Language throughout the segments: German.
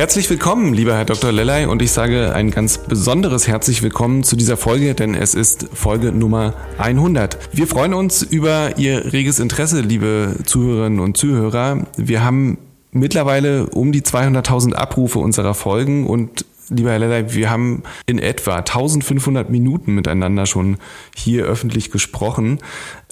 Herzlich willkommen, lieber Herr Dr. Lellay, und ich sage ein ganz besonderes herzlich willkommen zu dieser Folge, denn es ist Folge Nummer 100. Wir freuen uns über Ihr reges Interesse, liebe Zuhörerinnen und Zuhörer. Wir haben mittlerweile um die 200.000 Abrufe unserer Folgen und lieber Herr Lellay, wir haben in etwa 1500 Minuten miteinander schon hier öffentlich gesprochen.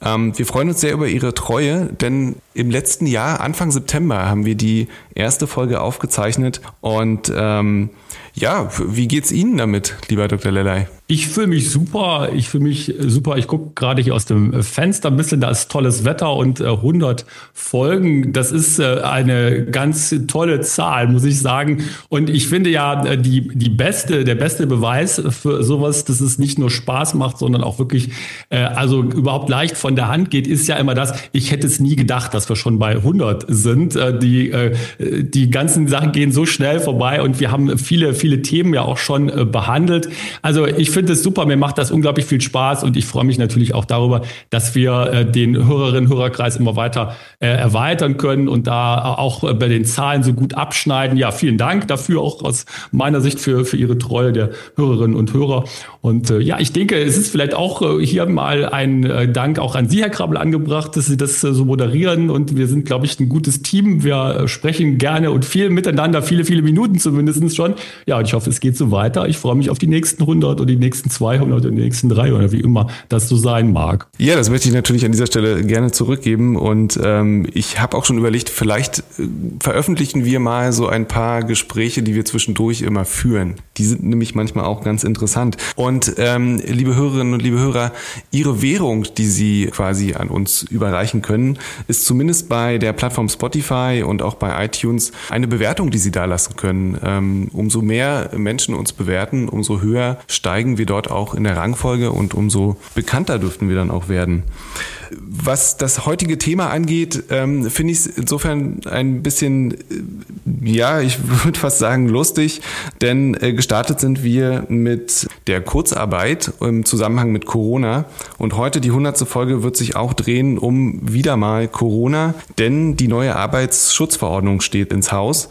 Ähm, wir freuen uns sehr über Ihre Treue, denn im letzten Jahr, Anfang September, haben wir die erste Folge aufgezeichnet. Und ähm, ja, wie geht's Ihnen damit, lieber Dr. Lellay? Ich fühle mich super. Ich fühle mich super. Ich gucke gerade hier aus dem Fenster ein bisschen. Da ist tolles Wetter und äh, 100 Folgen. Das ist äh, eine ganz tolle Zahl, muss ich sagen. Und ich finde ja, äh, die, die beste, der beste Beweis für sowas, dass es nicht nur Spaß macht, sondern auch wirklich, äh, also überhaupt leicht von der Hand geht, ist ja immer das. Ich hätte es nie gedacht, dass wir schon bei 100 sind. Äh, die, äh, die ganzen Sachen gehen so schnell vorbei und wir haben viele, viele Themen ja auch schon äh, behandelt. Also ich finde es super, mir macht das unglaublich viel Spaß und ich freue mich natürlich auch darüber, dass wir äh, den Hörerinnen Hörerkreis immer weiter äh, erweitern können und da auch äh, bei den Zahlen so gut abschneiden. Ja, vielen Dank dafür auch aus meiner Sicht für, für Ihre Treue der Hörerinnen und Hörer. Und äh, ja, ich denke, es ist vielleicht auch äh, hier mal ein äh, Dank auch an Sie, Herr Krabbel, angebracht, dass Sie das äh, so moderieren und wir sind, glaube ich, ein gutes Team. Wir äh, sprechen gerne und viel miteinander, viele, viele Minuten zumindest schon. Ja, und ich hoffe, es geht so weiter. Ich freue mich auf die nächsten 100 und die nächsten 200 und die nächsten 300, wie immer das so sein mag. Ja, das möchte ich natürlich an dieser Stelle gerne zurückgeben und ähm, ich habe auch schon überlegt, vielleicht äh, veröffentlichen wir mal so ein paar Gespräche, die wir zwischendurch immer führen. Die sind nämlich manchmal auch ganz interessant. Und ähm, liebe Hörerinnen und liebe Hörer, Ihre Währung, die Sie quasi an uns überreichen können, ist zumindest bei der Plattform Spotify und auch bei iTunes eine Bewertung, die Sie da lassen können. Ähm, umso mehr Menschen uns bewerten, umso höher steigen wir dort auch in der Rangfolge und umso bekannter dürften wir dann auch werden. Was das heutige Thema angeht, ähm, finde ich es insofern ein bisschen, äh, ja, ich würde fast sagen lustig, denn äh, gestartet sind wir mit der Kurzarbeit im Zusammenhang mit Corona und heute die hundertste Folge wird sich auch drehen um wieder mal Corona, denn die neue Arbeitsschutzverordnung steht ins Haus.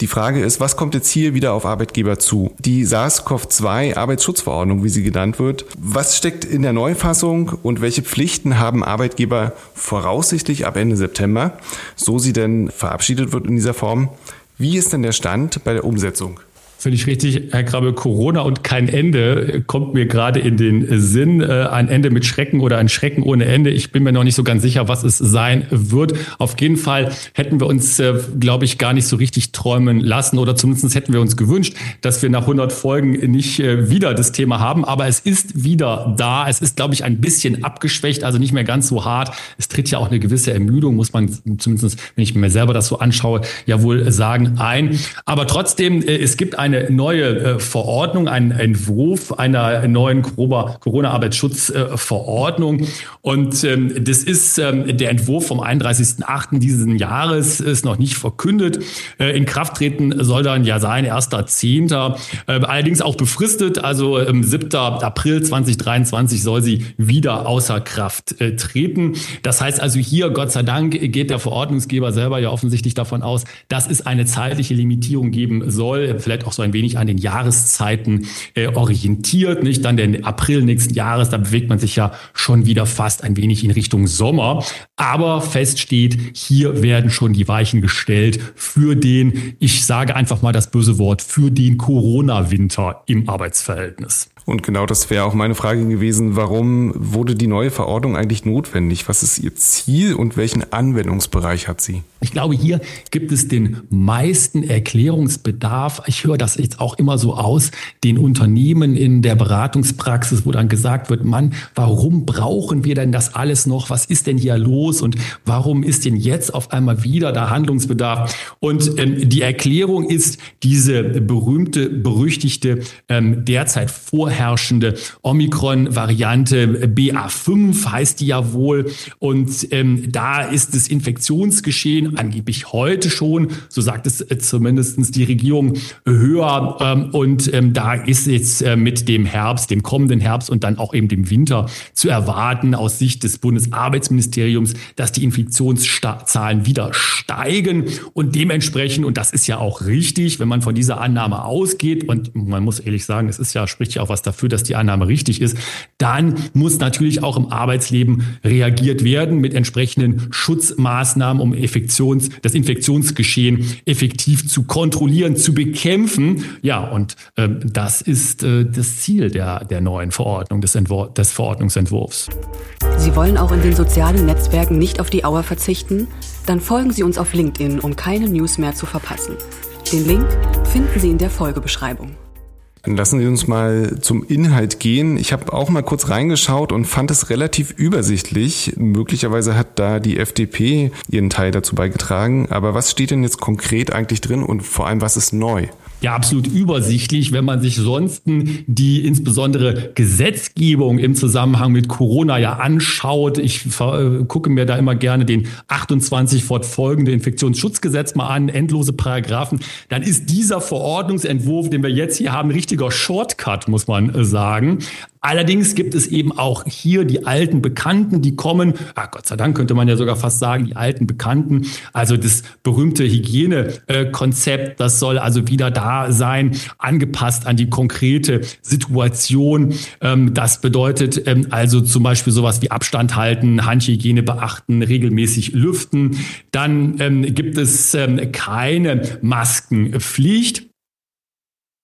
Die Frage ist, was kommt jetzt hier wieder auf Arbeitgeber zu? Die SARS-CoV-2 Arbeitsschutzverordnung, wie sie genannt wird. Was steckt in der Neufassung und welche Pflichten haben Arbeitgeber voraussichtlich ab Ende September, so sie denn verabschiedet wird in dieser Form? Wie ist denn der Stand bei der Umsetzung? Völlig richtig, Herr Krabbe. Corona und kein Ende kommt mir gerade in den Sinn. Äh, ein Ende mit Schrecken oder ein Schrecken ohne Ende. Ich bin mir noch nicht so ganz sicher, was es sein wird. Auf jeden Fall hätten wir uns, äh, glaube ich, gar nicht so richtig träumen lassen oder zumindest hätten wir uns gewünscht, dass wir nach 100 Folgen nicht äh, wieder das Thema haben. Aber es ist wieder da. Es ist, glaube ich, ein bisschen abgeschwächt, also nicht mehr ganz so hart. Es tritt ja auch eine gewisse Ermüdung, muss man zumindest, wenn ich mir selber das so anschaue, ja wohl sagen, ein. Aber trotzdem, es gibt ein eine neue äh, Verordnung, einen Entwurf einer neuen Corona-Arbeitsschutzverordnung. Und ähm, das ist ähm, der Entwurf vom 31.08. diesen Jahres, ist noch nicht verkündet. Äh, in Kraft treten soll dann ja sein, 1.10. Äh, allerdings auch befristet, also ähm, 7. April 2023 soll sie wieder außer Kraft äh, treten. Das heißt also hier, Gott sei Dank, geht der Verordnungsgeber selber ja offensichtlich davon aus, dass es eine zeitliche Limitierung geben soll, vielleicht auch so ein wenig an den Jahreszeiten äh, orientiert, nicht? Dann der April nächsten Jahres, da bewegt man sich ja schon wieder fast ein wenig in Richtung Sommer. Aber fest steht, hier werden schon die Weichen gestellt für den, ich sage einfach mal das böse Wort, für den Corona-Winter im Arbeitsverhältnis. Und genau das wäre auch meine Frage gewesen, warum wurde die neue Verordnung eigentlich notwendig? Was ist ihr Ziel und welchen Anwendungsbereich hat sie? Ich glaube, hier gibt es den meisten Erklärungsbedarf. Ich höre das jetzt auch immer so aus, den Unternehmen in der Beratungspraxis, wo dann gesagt wird, Mann, warum brauchen wir denn das alles noch? Was ist denn hier los? Und warum ist denn jetzt auf einmal wieder da Handlungsbedarf? Und ähm, die Erklärung ist diese berühmte, berüchtigte, ähm, derzeit vorherrschende Omikron-Variante BA5 heißt die ja wohl. Und ähm, da ist das Infektionsgeschehen angeblich heute schon, so sagt es äh, zumindest die Regierung, höher. Ähm, und ähm, da ist jetzt äh, mit dem Herbst, dem kommenden Herbst und dann auch eben dem Winter zu erwarten aus Sicht des Bundesarbeitsministeriums, dass die Infektionszahlen wieder steigen und dementsprechend, und das ist ja auch richtig, wenn man von dieser Annahme ausgeht, und man muss ehrlich sagen, es ist ja, spricht ja auch was dafür, dass die Annahme richtig ist, dann muss natürlich auch im Arbeitsleben reagiert werden mit entsprechenden Schutzmaßnahmen, um Infektions, das Infektionsgeschehen effektiv zu kontrollieren, zu bekämpfen. Ja, und äh, das ist äh, das Ziel der, der neuen Verordnung, des, Entwur des Verordnungsentwurfs. Sie wollen auch in den sozialen Netzwerken nicht auf die Auer verzichten? Dann folgen Sie uns auf LinkedIn, um keine News mehr zu verpassen. Den Link finden Sie in der Folgebeschreibung. Lassen Sie uns mal zum Inhalt gehen. Ich habe auch mal kurz reingeschaut und fand es relativ übersichtlich. Möglicherweise hat da die FDP ihren Teil dazu beigetragen. Aber was steht denn jetzt konkret eigentlich drin und vor allem, was ist neu? Ja absolut übersichtlich, wenn man sich sonst die insbesondere Gesetzgebung im Zusammenhang mit Corona ja anschaut. Ich äh, gucke mir da immer gerne den 28 fortfolgende Infektionsschutzgesetz mal an, endlose Paragraphen. Dann ist dieser Verordnungsentwurf, den wir jetzt hier haben, richtiger Shortcut, muss man äh, sagen. Allerdings gibt es eben auch hier die alten Bekannten, die kommen, ach Gott sei Dank könnte man ja sogar fast sagen, die alten Bekannten, also das berühmte Hygienekonzept, das soll also wieder da sein, angepasst an die konkrete Situation. Ähm, das bedeutet ähm, also zum Beispiel sowas wie Abstand halten, Handhygiene beachten, regelmäßig lüften. Dann ähm, gibt es keine Maskenpflicht.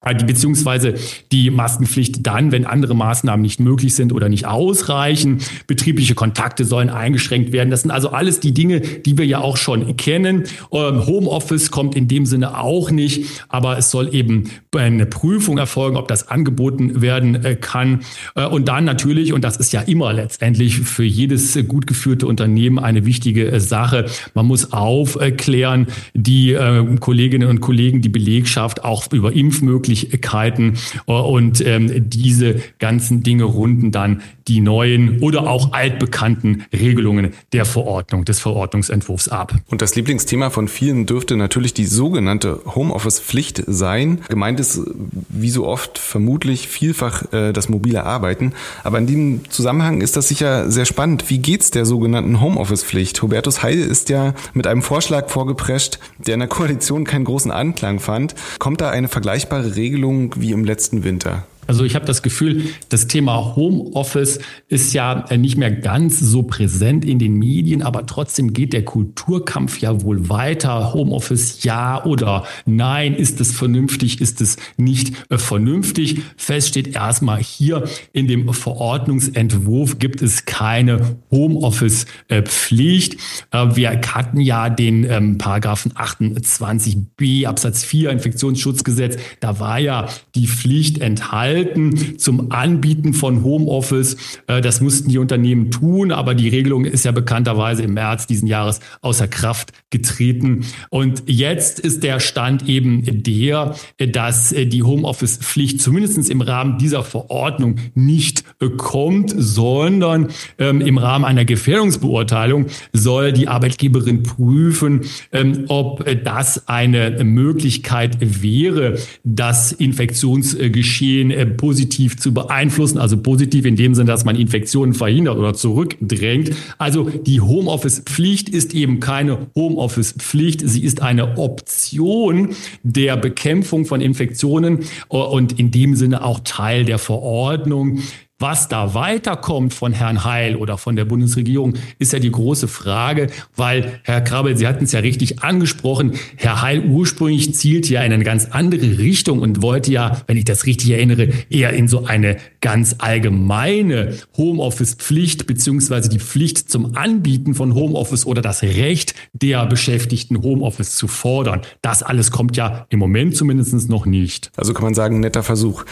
Äh, beziehungsweise die Maskenpflicht dann, wenn andere Maßnahmen nicht möglich sind oder nicht ausreichen. Betriebliche Kontakte sollen eingeschränkt werden. Das sind also alles die Dinge, die wir ja auch schon kennen. Ähm, Homeoffice kommt in dem Sinne auch nicht, aber es soll eben eine Prüfung erfolgen, ob das angeboten werden äh, kann. Äh, und dann natürlich, und das ist ja immer letztendlich für jedes gut geführte Unternehmen eine wichtige Sache, man muss aufklären, die Kolleginnen und Kollegen, die Belegschaft auch über Impfmöglichkeiten Möglichkeiten äh, und ähm, diese ganzen Dinge runden dann die neuen oder auch altbekannten Regelungen der Verordnung, des Verordnungsentwurfs ab. Und das Lieblingsthema von vielen dürfte natürlich die sogenannte Homeoffice-Pflicht sein. Gemeint ist wie so oft vermutlich vielfach äh, das mobile Arbeiten. Aber in diesem Zusammenhang ist das sicher sehr spannend. Wie geht's der sogenannten Homeoffice-Pflicht? Hubertus Heil ist ja mit einem Vorschlag vorgeprescht, der in der Koalition keinen großen Anklang fand. Kommt da eine vergleichbare Regelung wie im letzten Winter? Also ich habe das Gefühl, das Thema Homeoffice ist ja nicht mehr ganz so präsent in den Medien, aber trotzdem geht der Kulturkampf ja wohl weiter. Homeoffice ja oder nein, ist es vernünftig, ist es nicht äh, vernünftig? Fest steht erstmal hier in dem Verordnungsentwurf gibt es keine Homeoffice-Pflicht. Äh, wir hatten ja den ähm, Paragraphen 28b Absatz 4 Infektionsschutzgesetz, da war ja die Pflicht enthalten halten zum Anbieten von Homeoffice. Äh, das mussten die Unternehmen tun, aber die Regelung ist ja bekannterweise im März diesen Jahres außer Kraft getreten. Und jetzt ist der Stand eben der, dass die Homeoffice-Pflicht zumindest im Rahmen dieser Verordnung nicht kommt, sondern ähm, im Rahmen einer Gefährdungsbeurteilung soll die Arbeitgeberin prüfen, ähm, ob das eine Möglichkeit wäre, das Infektionsgeschehen äh, positiv zu beeinflussen. Also positiv in dem Sinne, dass man Infektionen verhindert oder zurückdrängt. Also die Homeoffice-Pflicht ist eben keine Homeoffice-Pflicht. Sie ist eine Option der Bekämpfung von Infektionen und in dem Sinne auch Teil der Verordnung. Was da weiterkommt von Herrn Heil oder von der Bundesregierung, ist ja die große Frage, weil Herr Krabbel, Sie hatten es ja richtig angesprochen, Herr Heil ursprünglich zielt ja in eine ganz andere Richtung und wollte ja, wenn ich das richtig erinnere, eher in so eine ganz allgemeine Homeoffice-Pflicht beziehungsweise die Pflicht zum Anbieten von Homeoffice oder das Recht der Beschäftigten, Homeoffice zu fordern. Das alles kommt ja im Moment zumindest noch nicht. Also kann man sagen, netter Versuch.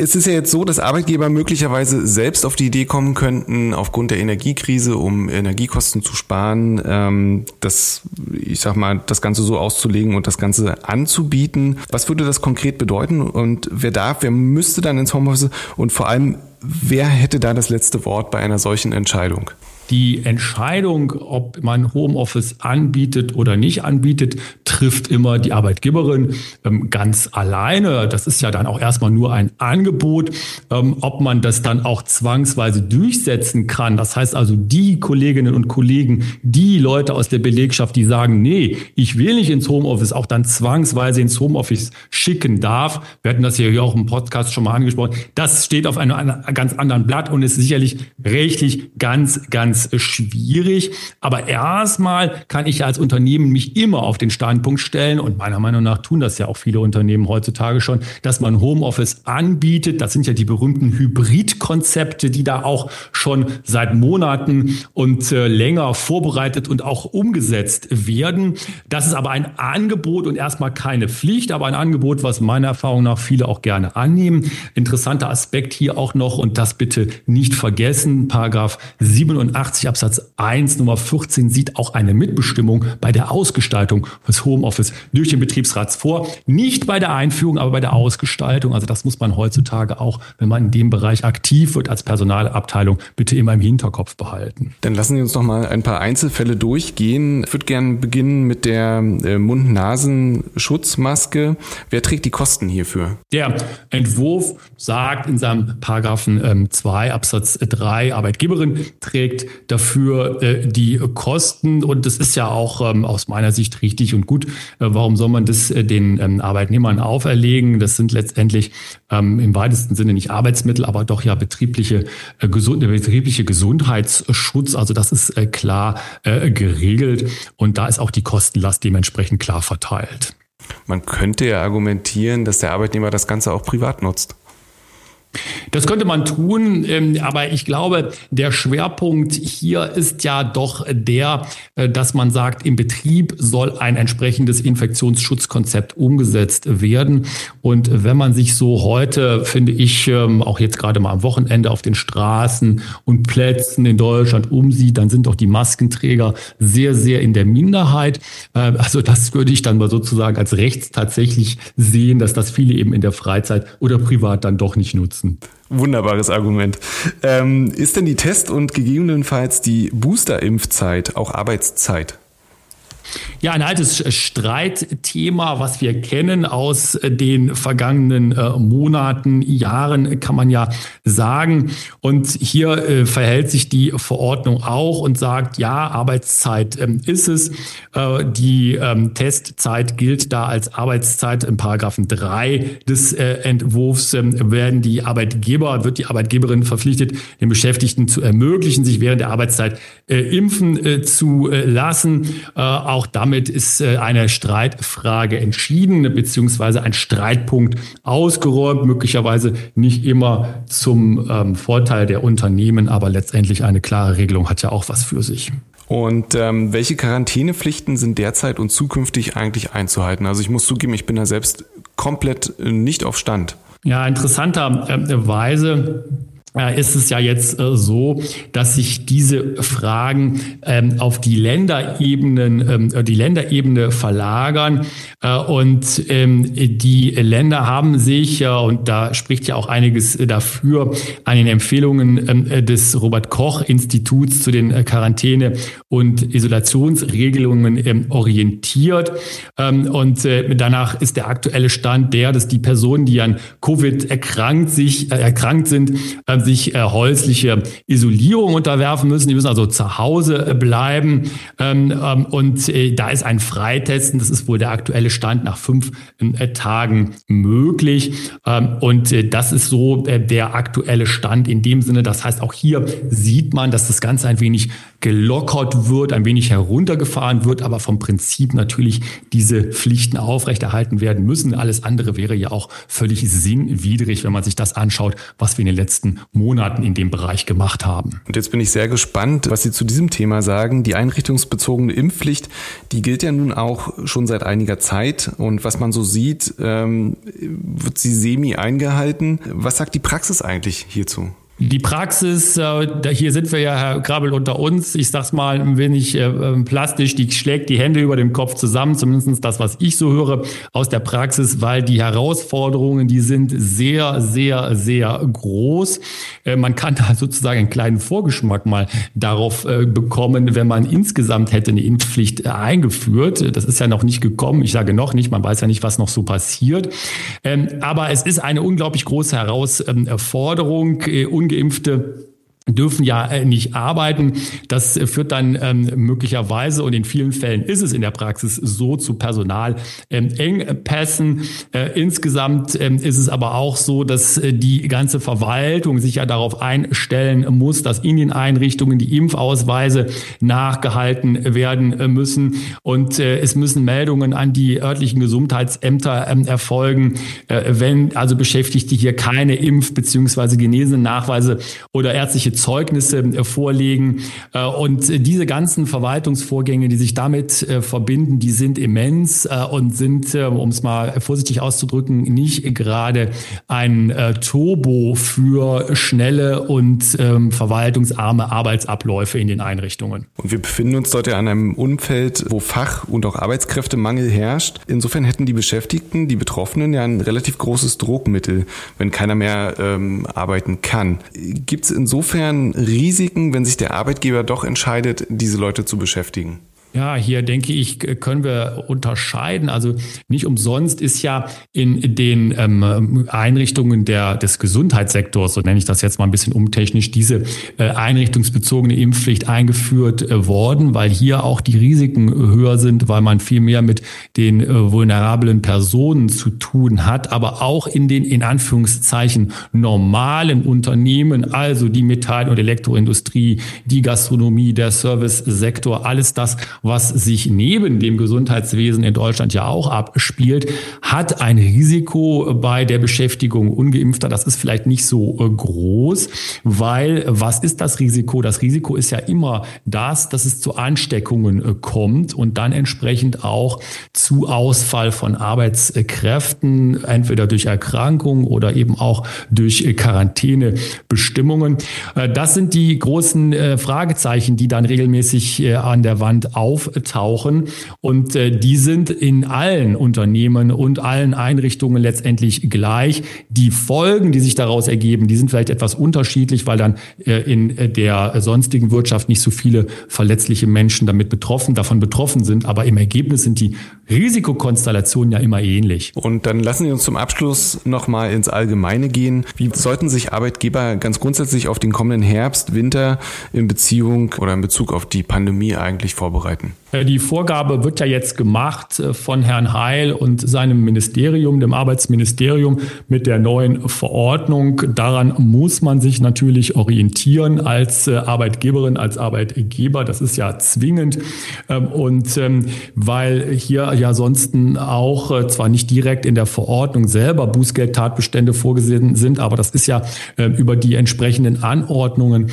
Es ist ja jetzt so, dass Arbeitgeber möglicherweise selbst auf die Idee kommen könnten, aufgrund der Energiekrise, um Energiekosten zu sparen, ähm, das, ich sag mal, das Ganze so auszulegen und das Ganze anzubieten. Was würde das konkret bedeuten und wer darf, wer müsste dann ins Homeoffice und vor allem, wer hätte da das letzte Wort bei einer solchen Entscheidung? Die Entscheidung, ob man Homeoffice anbietet oder nicht anbietet, trifft immer die Arbeitgeberin ähm, ganz alleine. Das ist ja dann auch erstmal nur ein Angebot. Ähm, ob man das dann auch zwangsweise durchsetzen kann, das heißt also die Kolleginnen und Kollegen, die Leute aus der Belegschaft, die sagen, nee, ich will nicht ins Homeoffice, auch dann zwangsweise ins Homeoffice schicken darf. Wir hatten das hier auch im Podcast schon mal angesprochen. Das steht auf einem ganz anderen Blatt und ist sicherlich rechtlich ganz, ganz ganz schwierig. Aber erstmal kann ich als Unternehmen mich immer auf den Standpunkt stellen und meiner Meinung nach tun das ja auch viele Unternehmen heutzutage schon, dass man Homeoffice anbietet. Das sind ja die berühmten Hybridkonzepte, die da auch schon seit Monaten und äh, länger vorbereitet und auch umgesetzt werden. Das ist aber ein Angebot und erstmal keine Pflicht, aber ein Angebot, was meiner Erfahrung nach viele auch gerne annehmen. Interessanter Aspekt hier auch noch und das bitte nicht vergessen, Paragraph 87 80 Absatz 1 Nummer 14 sieht auch eine Mitbestimmung bei der Ausgestaltung des Homeoffice durch den Betriebsrat vor. Nicht bei der Einführung, aber bei der Ausgestaltung. Also das muss man heutzutage auch, wenn man in dem Bereich aktiv wird als Personalabteilung, bitte immer im Hinterkopf behalten. Dann lassen Sie uns noch mal ein paar Einzelfälle durchgehen. Ich würde gerne beginnen mit der äh, Mund-Nasen-Schutzmaske. Wer trägt die Kosten hierfür? Der Entwurf sagt in seinem Paragraphen 2 ähm, Absatz 3, Arbeitgeberin trägt dafür äh, die Kosten. Und das ist ja auch ähm, aus meiner Sicht richtig und gut. Äh, warum soll man das äh, den ähm, Arbeitnehmern auferlegen? Das sind letztendlich ähm, im weitesten Sinne nicht Arbeitsmittel, aber doch ja betriebliche, äh, gesund, betriebliche Gesundheitsschutz. Also das ist äh, klar äh, geregelt. Und da ist auch die Kostenlast dementsprechend klar verteilt. Man könnte ja argumentieren, dass der Arbeitnehmer das Ganze auch privat nutzt. Das könnte man tun, ähm, aber ich glaube, der Schwerpunkt hier ist ja doch der, äh, dass man sagt, im Betrieb soll ein entsprechendes Infektionsschutzkonzept umgesetzt werden. Und wenn man sich so heute, finde ich, ähm, auch jetzt gerade mal am Wochenende auf den Straßen und Plätzen in Deutschland umsieht, dann sind doch die Maskenträger sehr, sehr in der Minderheit. Äh, also das würde ich dann mal sozusagen als rechts tatsächlich sehen, dass das viele eben in der Freizeit oder privat dann doch nicht nutzen Wunderbares Argument. Ähm, ist denn die Test- und gegebenenfalls die Booster-Impfzeit auch Arbeitszeit? Ja, ein altes Streitthema, was wir kennen aus den vergangenen äh, Monaten, Jahren, kann man ja sagen. Und hier äh, verhält sich die Verordnung auch und sagt, ja, Arbeitszeit ähm, ist es. Äh, die ähm, Testzeit gilt da als Arbeitszeit. Im Paragraphen 3 des Entwurfs ähm, werden die Arbeitgeber, wird die Arbeitgeberin verpflichtet, den Beschäftigten zu ermöglichen, sich während der Arbeitszeit impfen zu lassen. auch damit ist äh, eine Streitfrage entschieden, beziehungsweise ein Streitpunkt ausgeräumt, möglicherweise nicht immer zum ähm, Vorteil der Unternehmen, aber letztendlich eine klare Regelung hat ja auch was für sich. Und ähm, welche Quarantänepflichten sind derzeit und zukünftig eigentlich einzuhalten? Also ich muss zugeben, ich bin da selbst komplett äh, nicht auf Stand. Ja, interessanterweise ist es ja jetzt äh, so, dass sich diese Fragen ähm, auf die Länderebenen, ähm, die Länderebene verlagern. Äh, und ähm, die Länder haben sich, und da spricht ja auch einiges dafür, an den Empfehlungen des Robert Koch Instituts zu den Quarantäne- und Isolationsregelungen orientiert. Und danach ist der aktuelle Stand der, dass die Personen, die an Covid erkrankt, sich, erkrankt sind, sich äh, häusliche Isolierung unterwerfen müssen. Die müssen also zu Hause bleiben. Ähm, ähm, und äh, da ist ein Freitesten, das ist wohl der aktuelle Stand, nach fünf äh, Tagen möglich. Ähm, und äh, das ist so äh, der aktuelle Stand in dem Sinne. Das heißt, auch hier sieht man, dass das Ganze ein wenig gelockert wird, ein wenig heruntergefahren wird, aber vom Prinzip natürlich diese Pflichten aufrechterhalten werden müssen. Alles andere wäre ja auch völlig sinnwidrig, wenn man sich das anschaut, was wir in den letzten Monaten in dem Bereich gemacht haben. Und jetzt bin ich sehr gespannt, was Sie zu diesem Thema sagen. Die einrichtungsbezogene Impfpflicht, die gilt ja nun auch schon seit einiger Zeit. Und was man so sieht, ähm, wird sie semi eingehalten. Was sagt die Praxis eigentlich hierzu? Die Praxis, äh, hier sind wir ja, Herr Grabel, unter uns. Ich sag's mal ein wenig äh, ähm, plastisch, die schlägt die Hände über dem Kopf zusammen, zumindest das, was ich so höre aus der Praxis, weil die Herausforderungen, die sind sehr, sehr, sehr groß. Äh, man kann da sozusagen einen kleinen Vorgeschmack mal darauf bekommen, wenn man insgesamt hätte eine Impfpflicht eingeführt. Das ist ja noch nicht gekommen. Ich sage noch nicht, man weiß ja nicht, was noch so passiert. Ähm, aber es ist eine unglaublich große Herausforderung ungeimpfte dürfen ja äh, nicht arbeiten. Das äh, führt dann ähm, möglicherweise und in vielen Fällen ist es in der Praxis so zu Personalengpässen. Ähm, äh, insgesamt ähm, ist es aber auch so, dass äh, die ganze Verwaltung sich ja darauf einstellen muss, dass in den Einrichtungen die Impfausweise nachgehalten werden äh, müssen und äh, es müssen Meldungen an die örtlichen Gesundheitsämter ähm, erfolgen, wenn also Beschäftigte hier keine Impf- bzw. Genesen-Nachweise oder ärztliche Zeugnisse äh, vorlegen. Äh, und diese ganzen Verwaltungsvorgänge, die sich damit äh, verbinden, die sind immens und sind, um es mal vorsichtig auszudrücken, nicht gerade ein Turbo für schnelle und ähm, verwaltungsarme Arbeitsabläufe in den Einrichtungen. Und wir befinden uns dort ja an einem Umfeld, wo Fach- und auch Arbeitskräftemangel herrscht. Insofern hätten die Beschäftigten, die Betroffenen ja ein relativ großes Druckmittel, wenn keiner mehr ähm, arbeiten kann. Gibt es insofern insofern Risiken, wenn sich der Arbeitgeber doch entscheidet, diese Leute zu beschäftigen? Ja, hier denke ich, können wir unterscheiden. Also nicht umsonst ist ja in den ähm, Einrichtungen der, des Gesundheitssektors, so nenne ich das jetzt mal ein bisschen umtechnisch, diese äh, einrichtungsbezogene Impfpflicht eingeführt äh, worden, weil hier auch die Risiken höher sind, weil man viel mehr mit den äh, vulnerablen Personen zu tun hat, aber auch in den in Anführungszeichen normalen Unternehmen, also die Metall- und Elektroindustrie, die Gastronomie, der Servicesektor, alles das, was sich neben dem Gesundheitswesen in Deutschland ja auch abspielt, hat ein Risiko bei der Beschäftigung ungeimpfter. Das ist vielleicht nicht so äh, groß, weil was ist das Risiko? Das Risiko ist ja immer das, dass es zu Ansteckungen äh, kommt und dann entsprechend auch zu Ausfall von Arbeitskräften, entweder durch Erkrankung oder eben auch durch Quarantänebestimmungen. Äh, das sind die großen Fragezeichen, die dann regelmäßig an der Wand auf auftauchen. Und äh, die sind in allen Unternehmen und allen Einrichtungen letztendlich gleich. Die Folgen, die sich daraus ergeben, die sind vielleicht etwas unterschiedlich, weil dann äh, in der sonstigen Wirtschaft nicht so viele verletzliche Menschen damit betroffen, davon betroffen sind. Aber im Ergebnis sind die Risikokonstellationen ja immer ähnlich. Und dann lassen Sie uns zum Abschluss nochmal ins Allgemeine gehen. Wie sollten sich Arbeitgeber ganz grundsätzlich auf den kommenden Herbst, Winter in Beziehung oder in Bezug auf die Pandemie eigentlich vorbereiten? Äh, die Vorgabe wird ja jetzt gemacht äh, von Herrn Heil und seinem Ministerium, dem Arbeitsministerium, mit der neuen Verordnung. Daran muss man sich natürlich orientieren als äh, Arbeitgeberin, als Arbeitgeber. Das ist ja zwingend. Ähm, und ähm, weil hier ja sonst auch zwar nicht direkt in der Verordnung selber Bußgeldtatbestände vorgesehen sind, aber das ist ja über die entsprechenden Anordnungen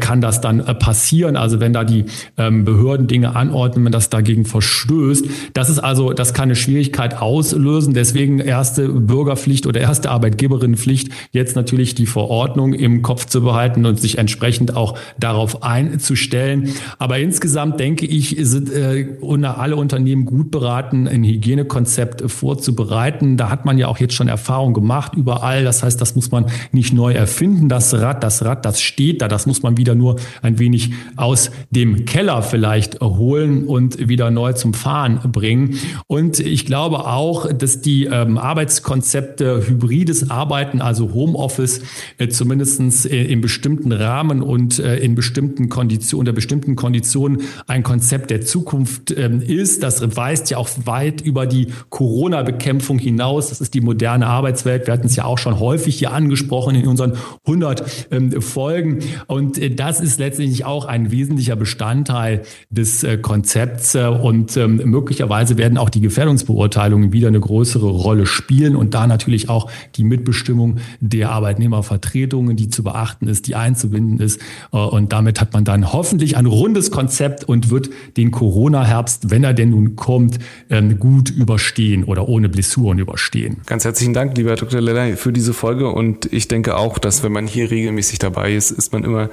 kann das dann passieren. Also wenn da die ähm, Behörden Dinge an anordnen, wenn das dagegen verstößt. Das ist also, das kann eine Schwierigkeit auslösen. Deswegen erste Bürgerpflicht oder erste Arbeitgeberinnenpflicht, jetzt natürlich die Verordnung im Kopf zu behalten und sich entsprechend auch darauf einzustellen. Aber insgesamt denke ich, sind äh, alle Unternehmen gut beraten, ein Hygienekonzept vorzubereiten. Da hat man ja auch jetzt schon Erfahrung gemacht überall. Das heißt, das muss man nicht neu erfinden. Das Rad, das Rad, das steht da. Das muss man wieder nur ein wenig aus dem Keller vielleicht holen. Und wieder neu zum Fahren bringen. Und ich glaube auch, dass die ähm, Arbeitskonzepte hybrides Arbeiten, also Homeoffice, äh, zumindest äh, in bestimmten Rahmen und äh, in bestimmten Konditionen, unter bestimmten Konditionen ein Konzept der Zukunft ähm, ist. Das weist ja auch weit über die Corona-Bekämpfung hinaus. Das ist die moderne Arbeitswelt. Wir hatten es ja auch schon häufig hier angesprochen in unseren 100 ähm, Folgen. Und äh, das ist letztendlich auch ein wesentlicher Bestandteil des äh, Konzepts. Und ähm, möglicherweise werden auch die Gefährdungsbeurteilungen wieder eine größere Rolle spielen und da natürlich auch die Mitbestimmung der Arbeitnehmervertretungen, die zu beachten ist, die einzubinden ist. Äh, und damit hat man dann hoffentlich ein rundes Konzept und wird den Corona-Herbst, wenn er denn nun kommt, ähm, gut überstehen oder ohne Blessuren überstehen. Ganz herzlichen Dank, lieber Dr. Leller, für diese Folge. Und ich denke auch, dass wenn man hier regelmäßig dabei ist, ist man immer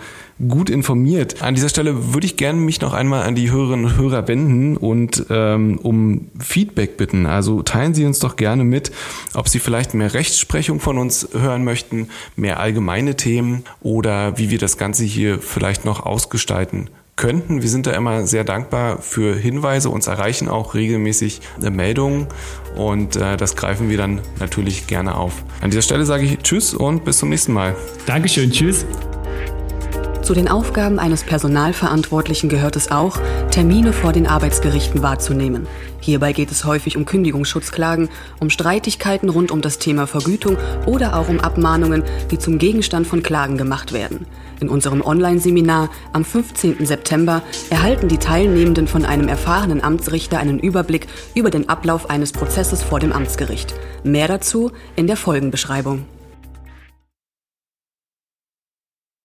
gut informiert. An dieser Stelle würde ich gerne mich noch einmal an die Hörerinnen und Hörer wenden und ähm, um Feedback bitten. Also teilen Sie uns doch gerne mit, ob Sie vielleicht mehr Rechtsprechung von uns hören möchten, mehr allgemeine Themen oder wie wir das Ganze hier vielleicht noch ausgestalten könnten. Wir sind da immer sehr dankbar für Hinweise. Uns erreichen auch regelmäßig äh, Meldungen und äh, das greifen wir dann natürlich gerne auf. An dieser Stelle sage ich Tschüss und bis zum nächsten Mal. Dankeschön, Tschüss. Zu den Aufgaben eines Personalverantwortlichen gehört es auch, Termine vor den Arbeitsgerichten wahrzunehmen. Hierbei geht es häufig um Kündigungsschutzklagen, um Streitigkeiten rund um das Thema Vergütung oder auch um Abmahnungen, die zum Gegenstand von Klagen gemacht werden. In unserem Online-Seminar am 15. September erhalten die Teilnehmenden von einem erfahrenen Amtsrichter einen Überblick über den Ablauf eines Prozesses vor dem Amtsgericht. Mehr dazu in der Folgenbeschreibung.